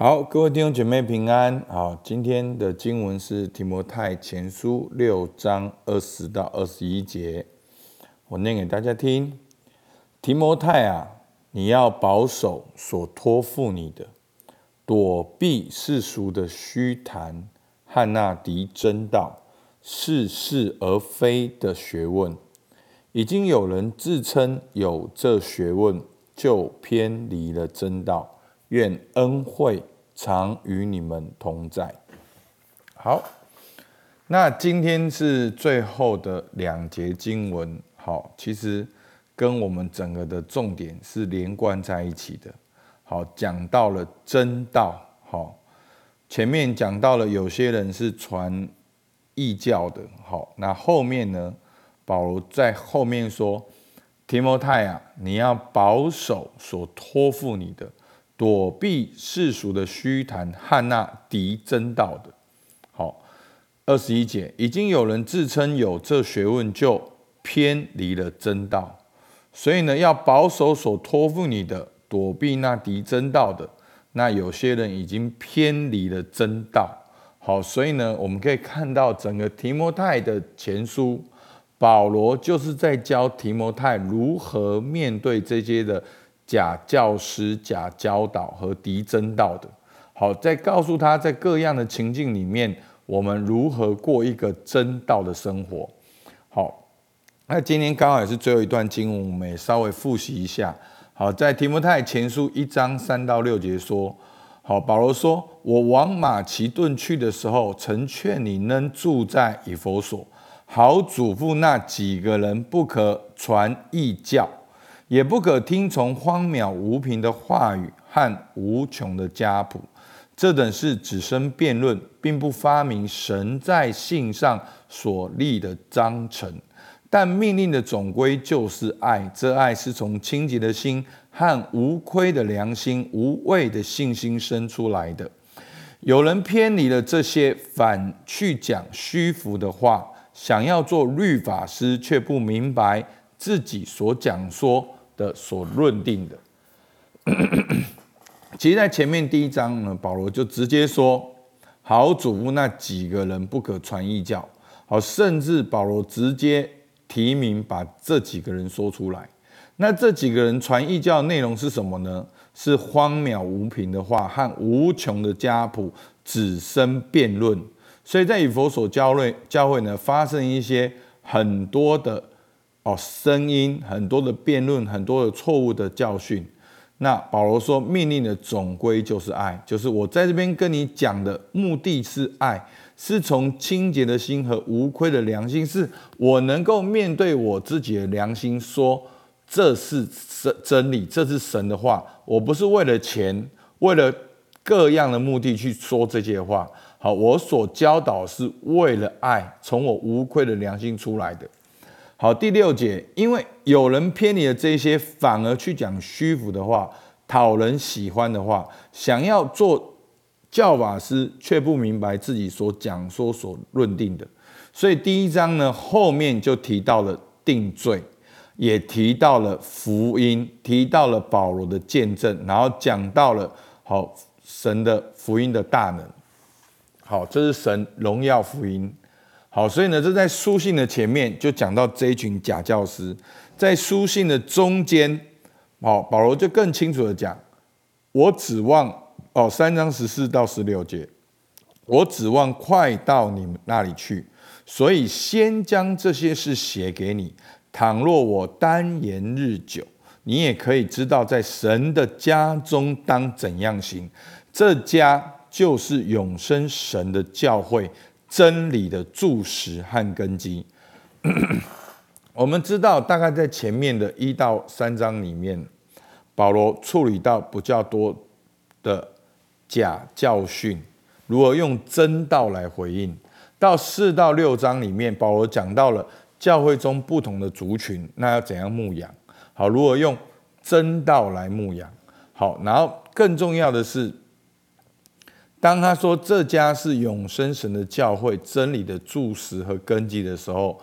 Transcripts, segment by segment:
好，各位弟兄姐妹平安。好，今天的经文是提摩太前书六章二十到二十一节，我念给大家听。提摩太啊，你要保守所托付你的，躲避世俗的虚谈和那敌真道、似是而非的学问。已经有人自称有这学问，就偏离了真道。愿恩惠常与你们同在。好，那今天是最后的两节经文。好，其实跟我们整个的重点是连贯在一起的。好，讲到了真道。好，前面讲到了有些人是传异教的。好，那后面呢？保罗在后面说：“提摩太啊，你要保守所托付你的。”躲避世俗的虚谈和那敌真道的。好，二十一节，已经有人自称有这学问，就偏离了真道。所以呢，要保守所托付你的，躲避那敌真道的。那有些人已经偏离了真道。好，所以呢，我们可以看到整个提摩太的前书，保罗就是在教提摩太如何面对这些的。假教师、假教导和敌真道的，好，再告诉他在各样的情境里面，我们如何过一个真道的生活。好，那今天刚好也是最后一段经文，我们也稍微复习一下。好，在提摩太前书一章三到六节说，好，保罗说：“我往马其顿去的时候，曾劝你能住在以弗所，好嘱咐那几个人不可传异教。”也不可听从荒谬无凭的话语和无穷的家谱，这等是只生辩论，并不发明神在信上所立的章程。但命令的总归就是爱，这爱是从清洁的心和无亏的良心、无畏的信心生出来的。有人偏离了这些，反去讲虚浮的话，想要做律法师，却不明白自己所讲说。的所论定的，其实，在前面第一章呢，保罗就直接说，好嘱咐那几个人不可传异教，好，甚至保罗直接提名把这几个人说出来。那这几个人传异教内容是什么呢？是荒谬无凭的话和无穷的家谱，只生辩论。所以在以佛所教会教会呢，发生一些很多的。哦，声音很多的辩论，很多的错误的教训。那保罗说，命令的总归就是爱，就是我在这边跟你讲的目的是爱，是从清洁的心和无愧的良心，是我能够面对我自己的良心，说这是真真理，这是神的话。我不是为了钱，为了各样的目的去说这些话。好，我所教导是为了爱，从我无愧的良心出来的。好，第六节，因为有人偏离了这些，反而去讲虚浮的话，讨人喜欢的话，想要做教法师，却不明白自己所讲说所论定的。所以第一章呢，后面就提到了定罪，也提到了福音，提到了保罗的见证，然后讲到了好神的福音的大能。好，这是神荣耀福音。好，所以呢，这在书信的前面就讲到这一群假教师，在书信的中间，好，保罗就更清楚的讲，我指望哦，三章十四到十六节，我指望快到你们那里去，所以先将这些事写给你。倘若我单言日久，你也可以知道，在神的家中当怎样行。这家就是永生神的教会。真理的柱石和根基，我们知道，大概在前面的一到三章里面，保罗处理到比较多的假教训，如何用真道来回应。到四到六章里面，保罗讲到了教会中不同的族群，那要怎样牧养？好，如何用真道来牧养？好，然后更重要的是。当他说这家是永生神的教会，真理的柱石和根基的时候，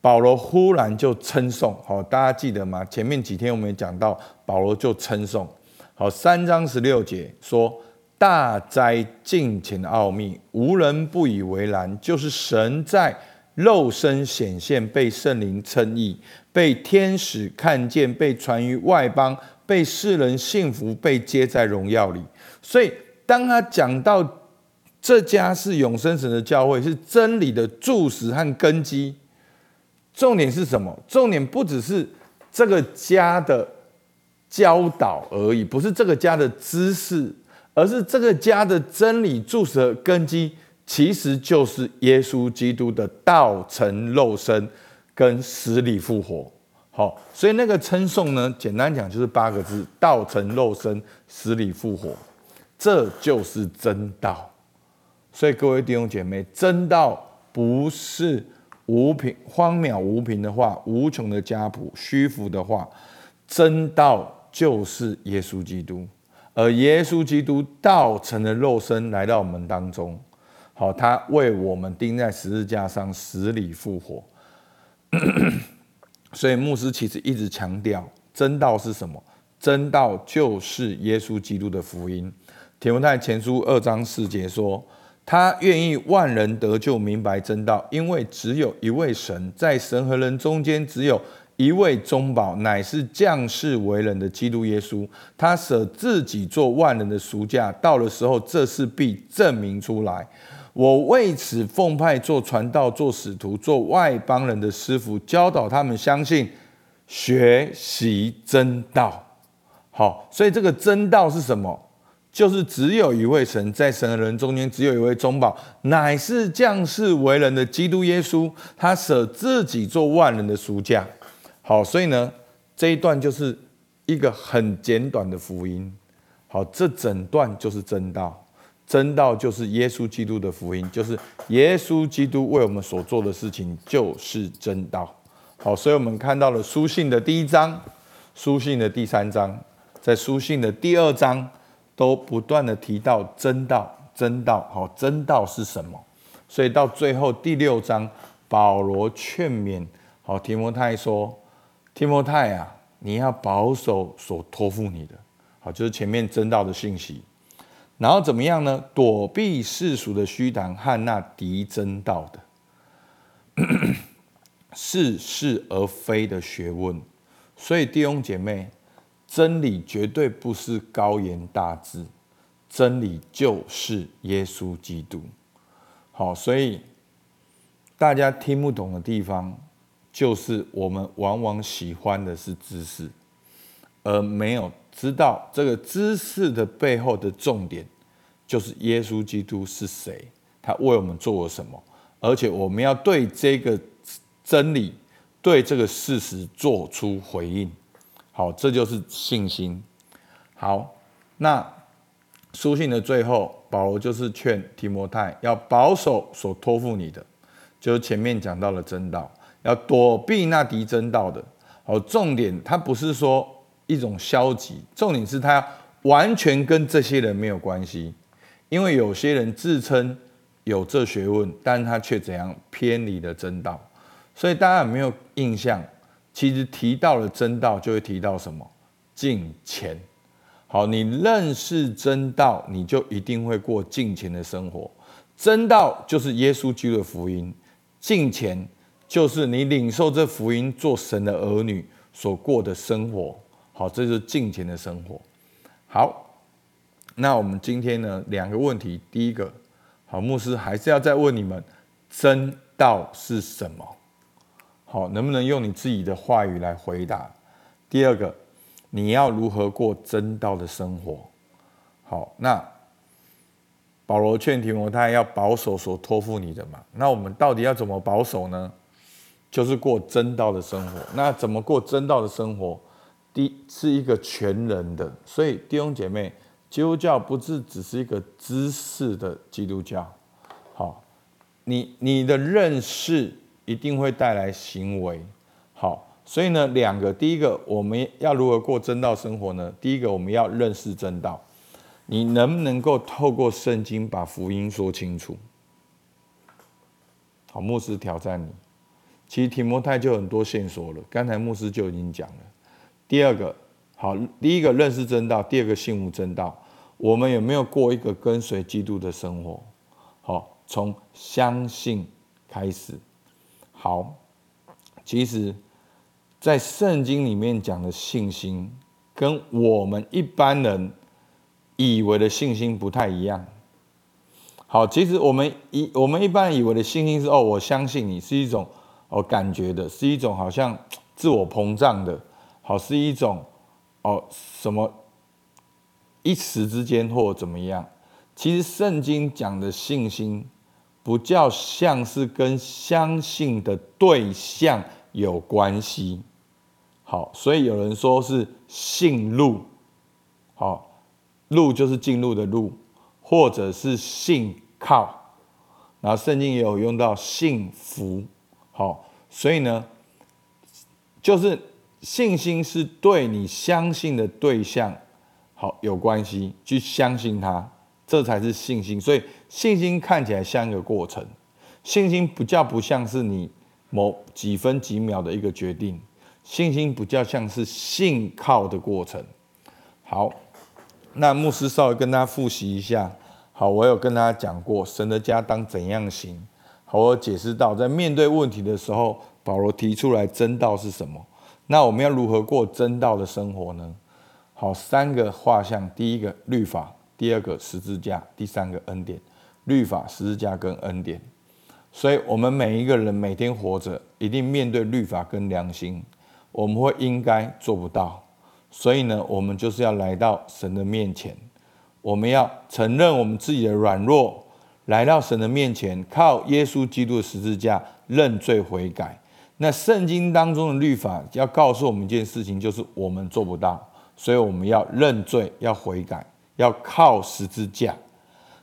保罗忽然就称颂。好，大家记得吗？前面几天我们也讲到，保罗就称颂。好，三章十六节说，大哉敬虔的奥秘，无人不以为然。就是神在肉身显现，被圣灵称义，被天使看见，被传于外邦，被世人信服，被接在荣耀里。所以，当他讲到这家是永生神的教会，是真理的柱石和根基。重点是什么？重点不只是这个家的教导而已，不是这个家的知识。而是这个家的真理柱石的根基，其实就是耶稣基督的道成肉身跟死里复活。好，所以那个称颂呢，简单讲就是八个字：道成肉身，死里复活。这就是真道。所以各位弟兄姐妹，真道不是无凭、荒谬无凭的话，无穷的家谱、虚浮的话，真道就是耶稣基督。而耶稣基督道成了肉身来到我们当中，好，他为我们钉在十字架上，死里复活。所以牧师其实一直强调，真道是什么？真道就是耶稣基督的福音。提摩太前书二章四节说，他愿意万人得救，明白真道，因为只有一位神，在神和人中间，只有。一位中保，乃是降世为人的基督耶稣。他舍自己做万人的赎价，到了时候，这事必证明出来。我为此奉派做传道、做使徒、做外邦人的师傅，教导他们相信、学习真道。好，所以这个真道是什么？就是只有一位神，在神的人中间，只有一位中保，乃是降世为人的基督耶稣。他舍自己做万人的赎价。好，所以呢，这一段就是一个很简短的福音。好，这整段就是真道，真道就是耶稣基督的福音，就是耶稣基督为我们所做的事情就是真道。好，所以我们看到了书信的第一章、书信的第三章，在书信的第二章都不断的提到真道，真道。好，真道是什么？所以到最后第六章，保罗劝勉好提摩太说。提摩太啊，你要保守所托付你的，好，就是前面真道的信息。然后怎么样呢？躲避世俗的虚谈和那敌真道的似是而非的学问。所以弟兄姐妹，真理绝对不是高言大志，真理就是耶稣基督。好，所以大家听不懂的地方。就是我们往往喜欢的是知识，而没有知道这个知识的背后的重点，就是耶稣基督是谁，他为我们做了什么，而且我们要对这个真理、对这个事实做出回应。好，这就是信心。好，那书信的最后，保罗就是劝提摩太要保守所托付你的，就是前面讲到了真道。要躲避那敌真道的，好，重点他不是说一种消极，重点是他完全跟这些人没有关系，因为有些人自称有这学问，但他却怎样偏离了真道，所以大家有没有印象？其实提到了真道，就会提到什么？敬虔。好，你认识真道，你就一定会过敬虔的生活。真道就是耶稣基督的福音，敬虔。就是你领受这福音，做神的儿女所过的生活，好，这就是敬虔的生活。好，那我们今天呢，两个问题，第一个，好，牧师还是要再问你们，真道是什么？好，能不能用你自己的话语来回答？第二个，你要如何过真道的生活？好，那保罗劝提摩太要保守所托付你的嘛？那我们到底要怎么保守呢？就是过真道的生活。那怎么过真道的生活？第是一个全人的。所以弟兄姐妹，基督教不是只是一个知识的基督教。好，你你的认识一定会带来行为。好，所以呢，两个，第一个我们要如何过真道生活呢？第一个我们要认识真道。你能不能够透过圣经把福音说清楚？好，牧师挑战你。其实提摩太就很多线索了，刚才牧师就已经讲了。第二个，好，第一个认识真道，第二个信悟真道。我们有没有过一个跟随基督的生活？好，从相信开始。好，其实，在圣经里面讲的信心，跟我们一般人以为的信心不太一样。好，其实我们一我们一般以为的信心是哦，我相信你是一种哦感觉的，是一种好像自我膨胀的，好是一种哦什么。一时之间或怎么样，其实圣经讲的信心，不叫像是跟相信的对象有关系。好，所以有人说是信路，好，路就是进入的路，或者是信靠，然后圣经也有用到信福，好，所以呢，就是信心是对你相信的对象。好，有关系，去相信他，这才是信心。所以信心看起来像一个过程，信心不叫不像是你某几分几秒的一个决定，信心不叫像是信靠的过程。好，那牧师稍微跟大家复习一下。好，我有跟大家讲过神的家当怎样行。好，我解释到在面对问题的时候，保罗提出来真道是什么？那我们要如何过真道的生活呢？好，三个画像：第一个律法，第二个十字架，第三个恩典。律法、十字架跟恩典。所以，我们每一个人每天活着，一定面对律法跟良心，我们会应该做不到。所以呢，我们就是要来到神的面前，我们要承认我们自己的软弱，来到神的面前，靠耶稣基督的十字架认罪悔改。那圣经当中的律法要告诉我们一件事情，就是我们做不到。所以我们要认罪，要悔改，要靠十字架。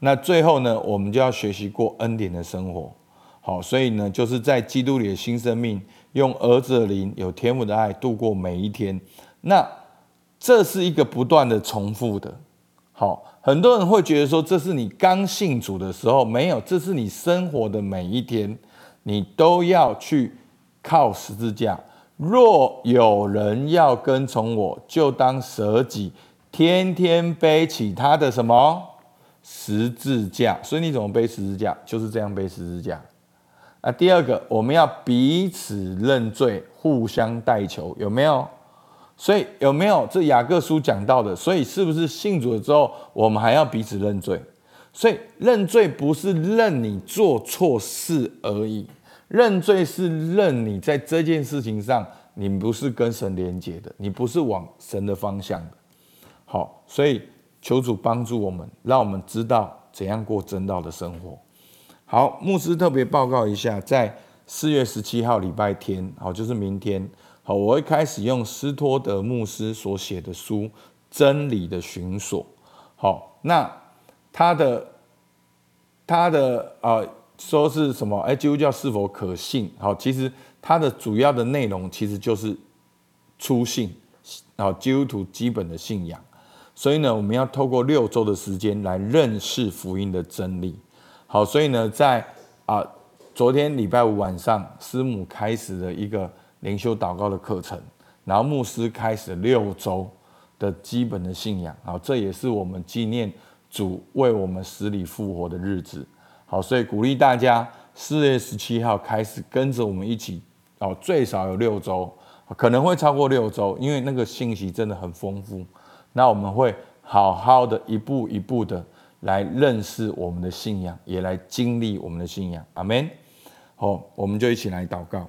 那最后呢，我们就要学习过恩典的生活。好，所以呢，就是在基督里的新生命，用儿子的灵，有天父的爱度过每一天。那这是一个不断的重复的。好，很多人会觉得说，这是你刚信主的时候没有，这是你生活的每一天，你都要去靠十字架。若有人要跟从我，就当舍己，天天背起他的什么十字架。所以你怎么背十字架？就是这样背十字架。啊，第二个，我们要彼此认罪，互相代求，有没有？所以有没有？这雅各书讲到的。所以是不是信主了之后，我们还要彼此认罪？所以认罪不是认你做错事而已。认罪是认你在这件事情上，你不是跟神连接的，你不是往神的方向的。好，所以求主帮助我们，让我们知道怎样过真道的生活。好，牧师特别报告一下，在四月十七号礼拜天，好，就是明天，好，我会开始用斯托德牧师所写的书《真理的寻索》。好，那他的他的啊。说是什么？哎，基督教是否可信？好，其实它的主要的内容其实就是初信，然后基督徒基本的信仰。所以呢，我们要透过六周的时间来认识福音的真理。好，所以呢，在啊昨天礼拜五晚上，师母开始了一个灵修祷告的课程，然后牧师开始六周的基本的信仰。好，这也是我们纪念主为我们死里复活的日子。好，所以鼓励大家四月十七号开始跟着我们一起哦，最少有六周，可能会超过六周，因为那个信息真的很丰富。那我们会好好的一步一步的来认识我们的信仰，也来经历我们的信仰。阿门。好，我们就一起来祷告。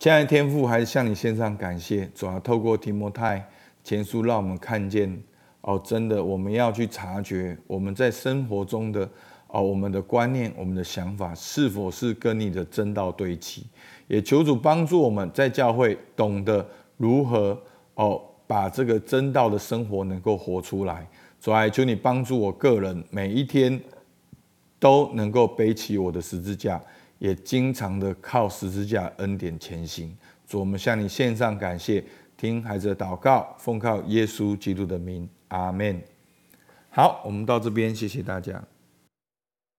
亲爱的天父，还是向你献上感谢，主要透过提摩太前书，让我们看见哦，真的我们要去察觉我们在生活中的。哦，我们的观念、我们的想法是否是跟你的真道对齐？也求主帮助我们在教会懂得如何哦，把这个真道的生活能够活出来。主啊，求你帮助我个人每一天都能够背起我的十字架，也经常的靠十字架恩典前行。主，我们向你献上感谢，听孩子的祷告，奉靠耶稣基督的名，阿门。好，我们到这边，谢谢大家。